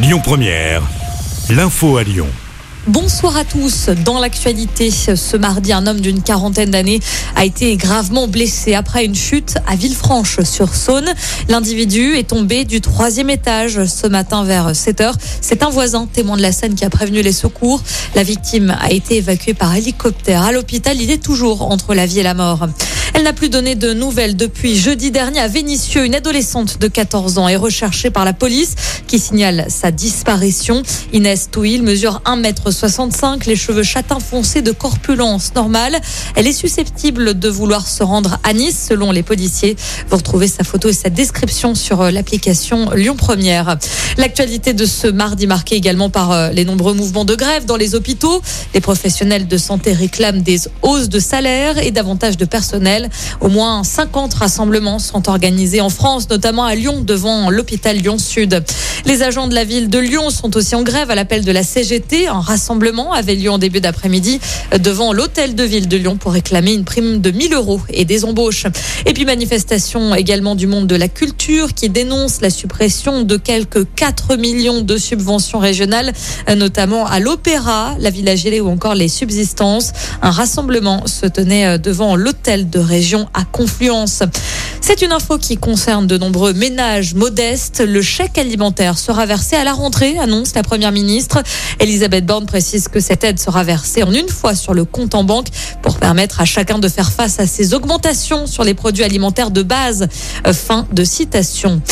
Lyon Première, l'info à Lyon. Bonsoir à tous. Dans l'actualité, ce mardi, un homme d'une quarantaine d'années a été gravement blessé après une chute à Villefranche-sur-Saône. L'individu est tombé du troisième étage ce matin vers 7 heures. C'est un voisin, témoin de la scène, qui a prévenu les secours. La victime a été évacuée par hélicoptère à l'hôpital. Il est toujours entre la vie et la mort. Elle n'a plus donné de nouvelles depuis jeudi dernier à Vénissieux. Une adolescente de 14 ans est recherchée par la police qui signale sa disparition. Inès Touil mesure 1m65, les cheveux châtains foncés de corpulence normale. Elle est susceptible de vouloir se rendre à Nice selon les policiers. Vous retrouvez sa photo et sa description sur euh, l'application Lyon Première. L'actualité de ce mardi marquée également par euh, les nombreux mouvements de grève dans les hôpitaux. Les professionnels de santé réclament des hausses de salaire et davantage de personnel. Au moins 50 rassemblements sont organisés en France, notamment à Lyon, devant l'hôpital Lyon-Sud. Les agents de la ville de Lyon sont aussi en grève à l'appel de la CGT. Un rassemblement avait lieu en début d'après-midi devant l'hôtel de ville de Lyon pour réclamer une prime de 1000 euros et des embauches. Et puis manifestation également du monde de la culture qui dénonce la suppression de quelques 4 millions de subventions régionales, notamment à l'Opéra, la Villa Gélée ou encore les subsistances. Un rassemblement se tenait devant l'hôtel de région à Confluence. C'est une info qui concerne de nombreux ménages modestes. Le chèque alimentaire sera versé à la rentrée, annonce la première ministre. Elisabeth Borne précise que cette aide sera versée en une fois sur le compte en banque pour permettre à chacun de faire face à ces augmentations sur les produits alimentaires de base. Fin de citation.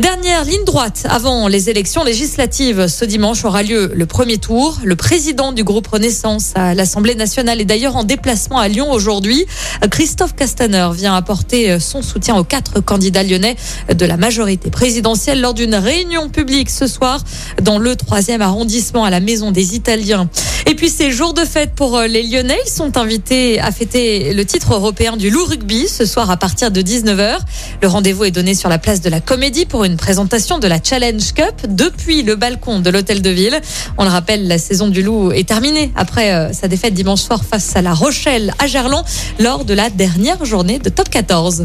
Dernière ligne droite avant les élections législatives. Ce dimanche aura lieu le premier tour. Le président du groupe Renaissance à l'Assemblée nationale est d'ailleurs en déplacement à Lyon aujourd'hui. Christophe Castaner vient apporter son soutien quatre candidats lyonnais de la majorité présidentielle lors d'une réunion publique ce soir dans le troisième arrondissement à la Maison des Italiens. Et puis ces jours de fête pour les Lyonnais, ils sont invités à fêter le titre européen du loup rugby ce soir à partir de 19h. Le rendez-vous est donné sur la place de la Comédie pour une présentation de la Challenge Cup depuis le balcon de l'hôtel de ville. On le rappelle, la saison du loup est terminée après sa défaite dimanche soir face à la Rochelle à Gerland lors de la dernière journée de top 14.